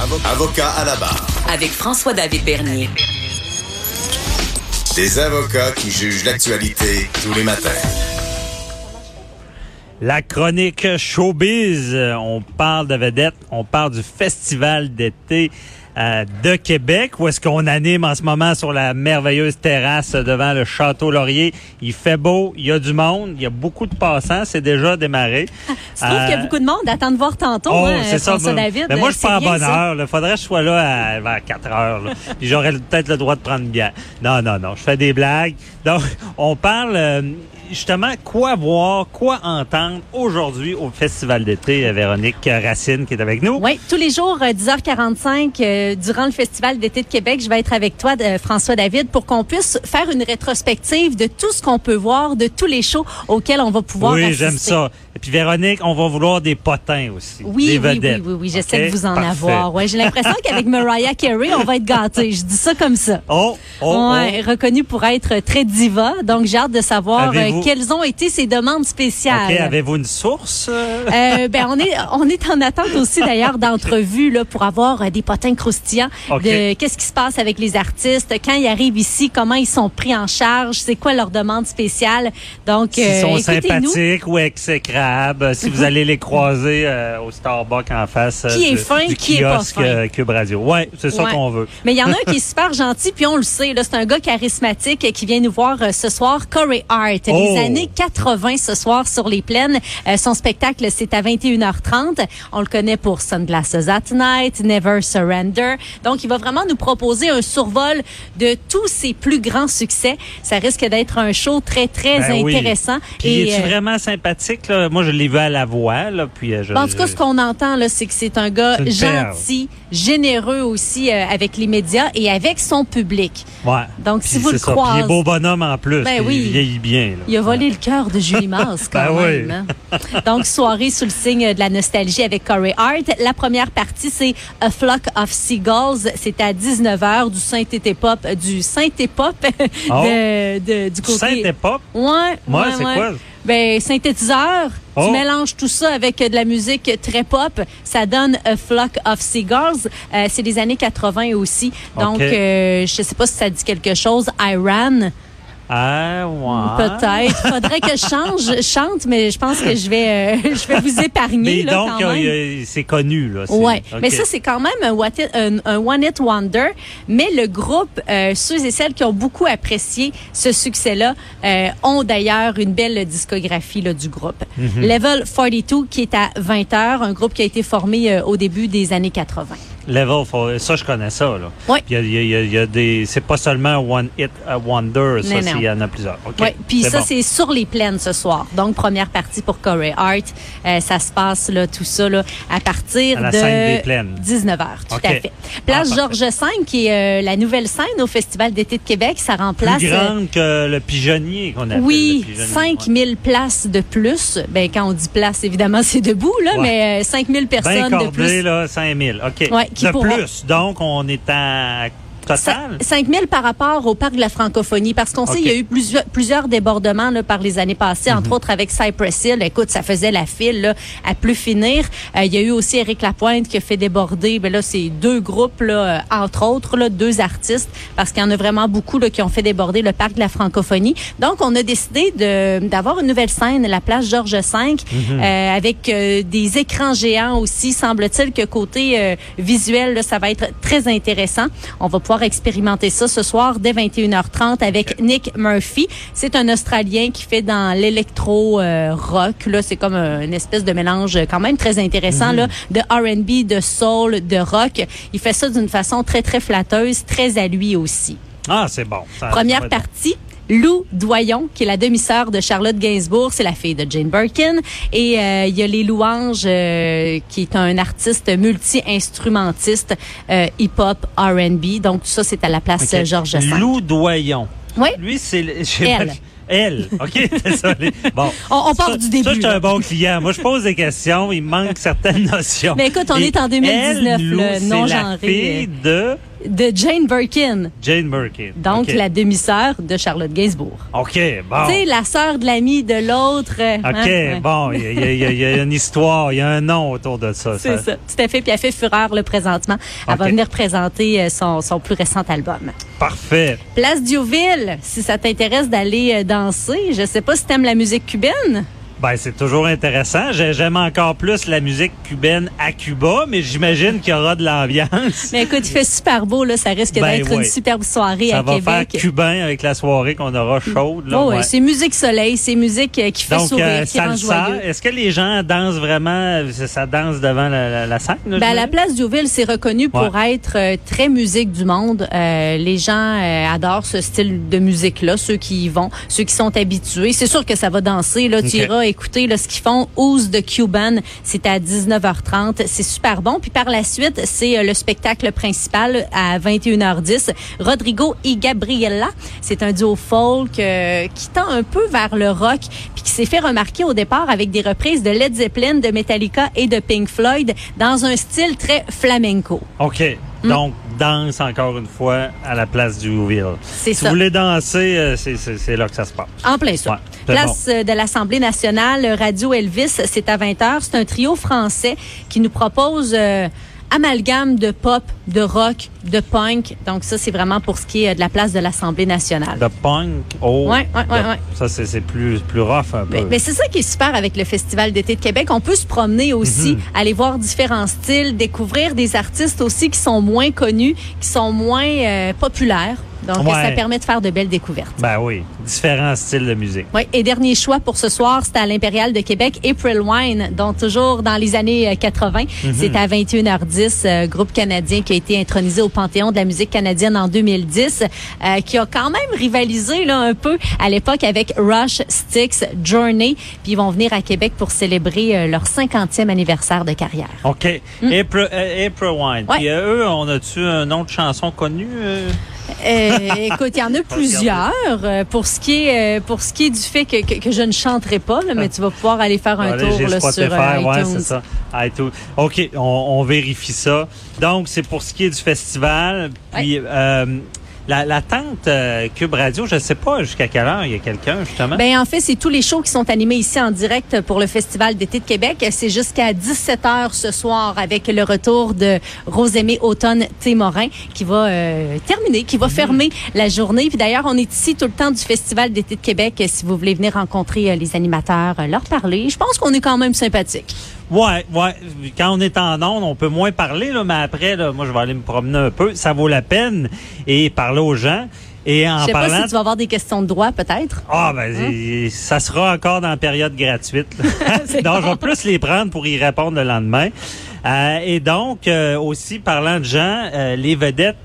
Avocat à la barre. Avec François-David Bernier. Des avocats qui jugent l'actualité tous les matins. La chronique showbiz, on parle de vedettes, on parle du festival d'été euh, de Québec, où est-ce qu'on anime en ce moment sur la merveilleuse terrasse devant le Château Laurier. Il fait beau, il y a du monde, il y a beaucoup de passants, c'est déjà démarré. Tu trouves qu'il y a beaucoup de monde? Attends de voir tantôt, Oh, hein, c'est ça. François moi- David. Mais moi, je suis c'est pas en bien, bonne ça. heure. Il faudrait que je sois là à, vers 4 heures. là. Puis j'aurais peut-être le droit de prendre bière. Non, non, non. Je fais des blagues. Donc, on parle euh, justement quoi voir, quoi entendre aujourd'hui au Festival d'été. euh, Véronique Racine qui est avec nous. Oui, tous les jours, euh, 10h45, euh, durant le Festival d'été de Québec, je vais être avec toi, euh, François David, pour qu'on puisse faire une rétrospective de tout ce qu'on peut voir, de tous les shows auxquels on va pouvoir Oui, assister. j'aime ça. Et puis Véronique, on va vouloir des potins aussi. Oui, des oui, oui, oui, oui, j'essaie de vous en Parfait. avoir. Ouais, j'ai l'impression qu'avec Mariah Carey, on va être gâtés. Je dis ça comme ça. Oh, oh, Ouais, reconnue pour être très diva. Donc, j'ai hâte de savoir euh, quelles ont été ses demandes spéciales? Avez-vous une source? euh? Euh, ben on est on est en attente aussi d'ailleurs d'entrevues là pour avoir euh, des potins croustillants OK. de qu'est-ce qui se passe avec les artistes quand ils arrivent ici comment ils sont pris en charge c'est quoi leur demande spéciale? Donc S'ils euh, sont sympathiques ou exécrables, euh, si vous allez les croiser euh, au Starbucks en face euh, Qui est du, fin, du qui est pas fin. euh, Cube Radio. Ouais, c'est ça Ouais. qu'on veut. mais il y en a un qui est super gentil puis on le sait là c'est un gars charismatique euh, qui vient nous voir euh, ce soir Corey Hart Oh. Les années 80 ce soir sur les plaines Euh, son spectacle c'est à 21h30 on le connaît pour Sunglasses at Night Never Surrender donc il va vraiment nous proposer un survol de tous ses plus grands succès ça risque d'être un show très très Ben oui. intéressant Puis es-tu euh, vraiment sympathique? Là? Moi, je l'ai vu à la voix. Là, puis, euh, je, en tout cas, ce qu'on entend, là, c'est que c'est un gars perle. gentil, généreux aussi euh, avec les médias et avec son public. Ouais. Donc, Puis si vous le ça. Puis il croisez... est beau bonhomme en plus. Ben oui. Il vieillit bien. là. Il a volé le cœur de Julie Mars quand Ben même. hein. Donc, soirée sous le signe de la nostalgie avec Corey Hart. La première partie, c'est A Flock of Seagulls. C'est à 19h du synthé pop, du synthé pop Oh. de, de- du côté. synthé-pop? Ouais, Moi, ouais, c'est ouais. quoi? Ben, synthétiseur. Oh. Tu mélanges tout ça avec euh, de la musique très pop. Ça donne A Flock of Seagulls. Euh, c'est des années 80 aussi. Donc, OK. euh, je sais pas si ça dit quelque chose. Iran. Ah, ouais. Peut-être. Faudrait que je change, chante, mais je pense que je vais, euh, je vais vous épargner Mais là donc, euh, euh, c'est connu. Là. Ouais, mais ça c'est quand même un, what it- un- un one hit wonder. Mais le groupe, euh, ceux et celles qui ont beaucoup apprécié ce succès-là, euh, ont d'ailleurs une belle discographie là, du groupe. Mhm. Level 42 qui est à 20 heures, un groupe qui a été formé euh, au début des années 80. Level, for- ça, je connais ça. Là. Ouais. Il y a, il y a- il y des. C'est pas seulement One Hit a Wonder, ça, Non, c'est- non. il y en a plusieurs. Ouais, puis ça bon. c'est sur les plaines ce soir. Donc première partie pour Corey Hart, Euh, ça se passe là tout ça là à partir À la de scène des plaines. 19h, tout à fait. Place Ah, Georges V qui est euh, la nouvelle scène au Festival d'été de Québec, ça remplace Plus euh, grande que le pigeonnier qu'on appelle. oui, le pigeonnier, 5000 places de plus. Ben quand on dit place évidemment c'est debout là, Ouais. mais euh, 5000 Bien personnes de cordé, plus. là, 5000. OK. Ouais, qui de plus. Donc, on est à total? 5 000 par rapport au parc de la francophonie, parce qu'on sait qu'il y a eu plusieurs, plusieurs débordements là, par les années passées, Mhm. entre autres avec Cypress Hill. Écoute, ça faisait la file là, à plus finir. Euh, il y a eu aussi Éric Lapointe qui a fait déborder, ben là, c'est deux groupes, là, euh, entre autres, là, deux artistes, parce qu'il y en a vraiment beaucoup là, qui ont fait déborder le parc de la francophonie. Donc, on a décidé d'avoir une nouvelle scène, la place Georges V, Mhm. euh, avec euh, des écrans géants aussi. Semble-t-il que côté euh, visuel, là, ça va être très intéressant. On va pouvoir expérimenter ça ce soir dès 21h30 avec Nick Murphy. C'est un Australien qui fait dans l'électro euh, rock. Là, c'est comme un- une espèce de mélange quand même très intéressant là, de R&B, de soul, de rock. Il fait ça d'une façon très très flatteuse, très à lui aussi. Ah, c'est bon. Ça- Première partie. Lou Doyon, qui est la demi-sœur de Charlotte Gainsbourg, c'est la fille de Jane Birkin. Et euh, il y a Les Louanges, euh, qui est un artiste multi-instrumentiste, euh, hip-hop, R&B. Donc, tout ça, c'est à la place OK. euh, Georges V. Lou Doyon. Oui. Lui, c'est... Elle. Elle. OK, désolé. Bon. On- on part Ça- du début, Ça, je suis un bon client. Moi, je pose des questions. Il manque certaines notions. Mais écoute, on Et est en 2019, elle, Lou, le c'est non la genré, fille de... de Jane Birkin. Jane Birkin. Donc, OK. la demi-sœur de Charlotte Gainsbourg. OK, bon. Tu sais, la sœur de l'ami de l'autre. OK, hein, ouais. bon, il y, y y a- une histoire, il y a un nom autour de ça. C'est ça. Tout à fait. Puis elle fait fureur le présentement. Elle va OK. venir présenter euh, son, son plus récent album. Parfait. Place Diouville, si ça t'intéresse d'aller euh, danser, je sais pas si t'aimes la musique cubaine. Ben, c'est toujours intéressant. J'ai- J'aime encore plus la musique cubaine à Cuba, mais j'imagine qu'il y aura de l'ambiance. Mais écoute, il fait super beau, là. Ça risque Ben d'être une superbe soirée Ça à va Québec. faire cubain avec la soirée qu'on aura chaude. Là, Oh, ouais, c'est musique soleil, c'est musique euh, qui fait Donc, sourire, euh, qui salsa, est-ce que les gens dansent vraiment, ça, ça danse devant la, la- la scène? là, Ben, la place Diouville, c'est reconnu pour être euh, très musique du monde. Euh, les gens euh, adorent ce style de musique-là, ceux qui y vont, ceux qui sont habitués. C'est sûr que ça va danser. Là, tu Ok. iras écouter là, ce qu'ils font. Ouse de Cuban, c'est à 19h30. C'est super bon. Puis par la suite, c'est euh, le spectacle principal à 21h10. Rodrigo et Gabriella, c'est un duo folk euh, qui tend un peu vers le rock, puis qui s'est fait remarquer au départ avec des reprises de Led Zeppelin, de Metallica et de Pink Floyd dans un style très flamenco. OK. Hmm. Donc, danse encore une fois à la place du. C'est Si ça. vous voulez danser, euh, c'est- là que ça se passe. En plein ça. Ouais, Place euh, de l'Assemblée nationale, Radio Elvis, c'est à 20h. C'est un trio français qui nous propose euh, amalgame de pop, de rock, de punk. Donc ça, c'est vraiment pour ce qui est de la place de l'Assemblée nationale. The punk, oh. Ouais, ouais, ouais, the- ouais. Ça, c'est plus, plus rough un peu. Mais, mais c'est ça qui est super avec le Festival d'été de Québec. On peut se promener aussi, Mhm. aller voir différents styles, découvrir des artistes aussi qui sont moins connus, qui sont moins euh, populaires. Donc, Ouais. ça permet de faire de belles découvertes. Ben oui, différents styles de musique. Oui, et dernier choix pour ce soir, c'est à l'Impérial de Québec, April Wine, donc toujours dans les années euh, 80. C'est à 21h10, euh, groupe canadien qui a été intronisé au Panthéon de la musique canadienne en 2010, euh, qui a quand même rivalisé là un peu à l'époque avec Rush, Styx, Journey, puis ils vont venir à Québec pour célébrer euh, leur 50e anniversaire de carrière. OK. April, euh, April Wine. Puis eux, on a-tu un nom de chanson connu? Euh? Écoute, il y en a plusieurs. euh, pour ce qui est euh, pour ce qui est du fait que, que, que je ne chanterai pas, là, mais tu vas pouvoir aller faire un Allez, tour là, sur ouais, iTunes. c'est ça. iTunes. OK, on, on vérifie ça. Donc, c'est pour ce qui est du festival. Puis, euh, la, la tente euh, Cube Radio, je ne sais pas jusqu'à quelle heure il y a quelqu'un, justement. Ben en fait, c'est tous les shows qui sont animés ici en direct pour le Festival d'été de Québec. C'est jusqu'à 17h ce soir avec le retour de Rosemée Automne Témorin qui va euh, terminer, qui va fermer la journée. Puis d'ailleurs, on est ici tout le temps du Festival d'été de Québec si vous voulez venir rencontrer euh, les animateurs, euh, leur parler. Je pense qu'on est quand même sympathique. Ouais, ouais. Quand on est en onde, on peut moins parler, là, mais après, là, moi, je vais aller me promener un peu. Ça vaut la peine et parler aux gens. Et en Je sais parlant. pas si tu vas avoir des questions de droit peut-être. Ah, ben, c'est- ça sera encore dans la période gratuite. donc, je vais plus les prendre pour y répondre le lendemain. Euh, et donc, euh, aussi, parlant de gens, euh, les vedettes,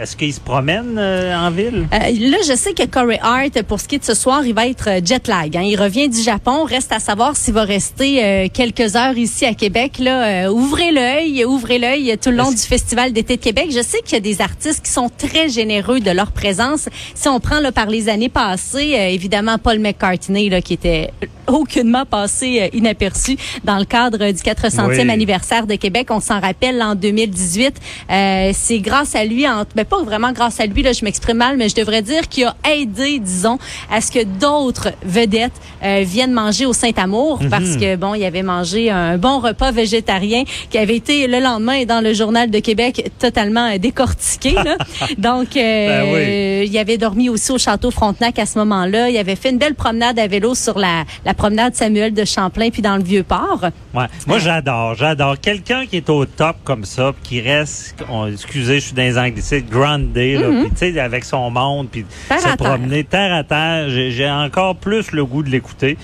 est-ce qu'ils se promènent euh, en ville? Euh, là, je sais que Corey Hart, pour ce qui est de ce soir, il va être euh, jet lag. hein. Il revient du Japon. Reste à savoir s'il va rester euh, quelques heures ici à Québec. Là, Euh, ouvrez l'œil, ouvrez l'œil tout le long du Festival d'été de Québec. Je sais qu'il y a des artistes qui sont très généreux de leur présence. Si on prend là, par les années passées, euh, évidemment Paul McCartney, là, qui était aucunement passé inaperçu dans le cadre du 400e Oui. anniversaire de Québec. On s'en rappelle en 2018. Euh, c'est grâce à lui, en, ben pas vraiment grâce à lui, là, je m'exprime mal, mais je devrais dire qu'il a aidé, disons, à ce que d'autres vedettes euh, viennent manger au Saint-Amour Mhm. parce que, bon, il avait mangé un bon repas végétarien qui avait été le lendemain dans le Journal de Québec totalement euh, décortiqué. là. Donc, euh, Ben oui. il avait dormi aussi au Château Frontenac à ce moment-là. Il avait fait une belle promenade à vélo sur la, la promenade Samuel de Champlain puis dans le Vieux-Port. Ouais. Moi, j'adore, j'adore. Quelqu'un qui est au top comme ça, puis qui reste, on- excusez, je suis dans les anglicismes, grande day, là, sais, avec son monde, puis se promener terre à terre, j'ai encore plus le goût de l'écouter.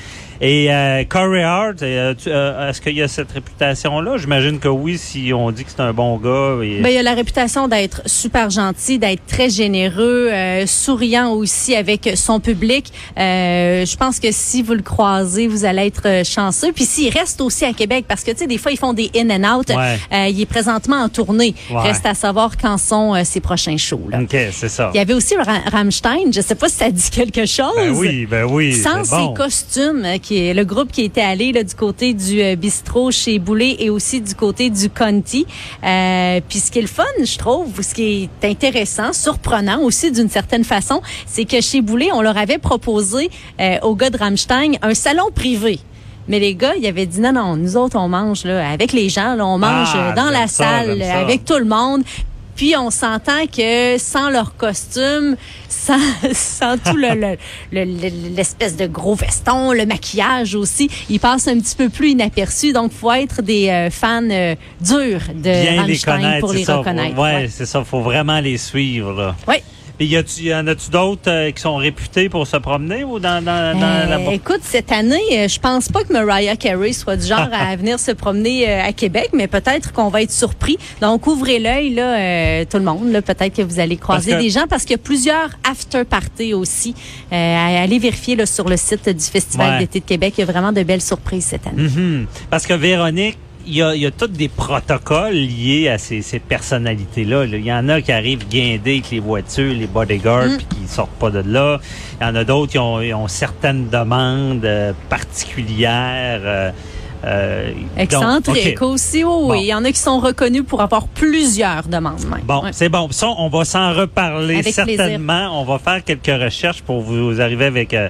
Et euh, Corey Hart, euh, euh, est-ce qu'il y a cette réputation-là? J'imagine que oui, si on dit que c'est un bon gars. Et... Ben, il a la réputation d'être super gentil, d'être très généreux, euh, souriant aussi avec son public. Euh, je pense que si vous le croisez, vous allez être euh, chanceux. Puis s'il reste aussi à Québec, parce que tu sais, des fois ils font des in and out. Ouais. Euh, il est présentement en tournée. Ouais. Reste à savoir quand sont ses prochains shows. Là. OK, c'est ça. Il y avait aussi Ra- Rammstein. Je sais pas si ça dit quelque chose. Ben oui, ben oui. Sans bon. ses costumes qui qui le groupe qui était allé là, du côté du euh, bistrot chez Boulet et aussi du côté du Conti. Euh, puis ce qui est le fun, je trouve, ce qui est intéressant, surprenant aussi d'une certaine façon, c'est que chez Boulet, on leur avait proposé euh, aux gars de Rammstein un salon privé. Mais les gars, ils avaient dit non, non, nous autres, on mange là, avec les gens, là, on mange Ah, euh, dans la ça, salle, avec tout le monde. Puis on s'entend que sans leur costume, sans, sans tout le, le- le- le- l'espèce de gros veston, le maquillage aussi, ils passent un petit peu plus inaperçus. Donc, faut être des euh, fans euh, durs de Bien les Rammstein connaître, pour les ça. reconnaître. Ouais, Ouais. c'est ça. Faut vraiment les suivre. Là. Ouais. Et y, y en a-tu d'autres euh, qui sont réputés pour se promener ou dans, dans, dans Euh, la écoute, cette année, euh, je pense pas que Mariah Carey soit du genre à venir se promener à Québec, mais peut-être qu'on va être surpris. Donc, ouvrez l'œil, là, tout le monde. Peut-être que vous allez croiser que- des gens parce qu'il y a plusieurs after parties aussi. Aller vérifier là, sur le site du Festival Ouais. d'été de Québec. Il y a vraiment de belles surprises cette année. Mhm. Parce que Véronique, il y a, il y a tous des protocoles liés à ces, ces personnalités-là. là. Il y en a qui arrivent guindés avec les voitures, les bodyguards, Mm. puis qui sortent pas de là. Il y en a d'autres qui ont, ont certaines demandes euh, particulières. euh, euh, Excentrique aussi, oui. Bon. Il y en a qui sont reconnus pour avoir plusieurs demandes même. Bon, Ouais. c'est bon. Ça, on va s'en reparler Avec plaisir. certainement. On va faire quelques recherches pour vous arriver avec euh,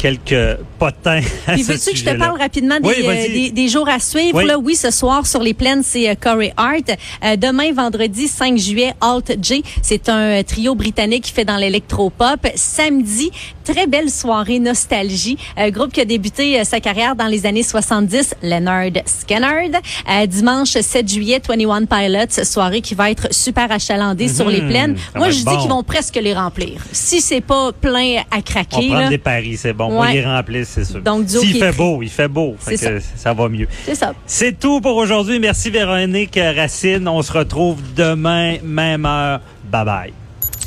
quelques potins à Puis veux-tu que je te parle rapidement des, Oui, euh, des, des jours à suivre? Oui. Là, oui, ce soir sur les plaines, c'est euh, Corey Hart. Euh, demain, vendredi 5 juillet, Alt J. C'est un trio britannique qui fait dans l'électropop. Samedi, très belle soirée nostalgie. Euh, groupe qui a débuté euh, sa carrière dans les années 70, Leonard Skinner. Euh, dimanche 7 juillet, 21 Pilots, soirée qui va être super achalandée sur les plaines. Mhm. ça Moi, je dis qu'ils vont presque les remplir. Si c'est pas plein à On craquer, prend là, des paris, c'est bon. On Ouais. les remplit, c'est sûr. Donc, S'il fait beau, il fait beau. Fait C'est que ça va mieux. c'est ça. C'est tout pour aujourd'hui. Merci Véronique Racine. On se retrouve demain, même heure. Bye bye.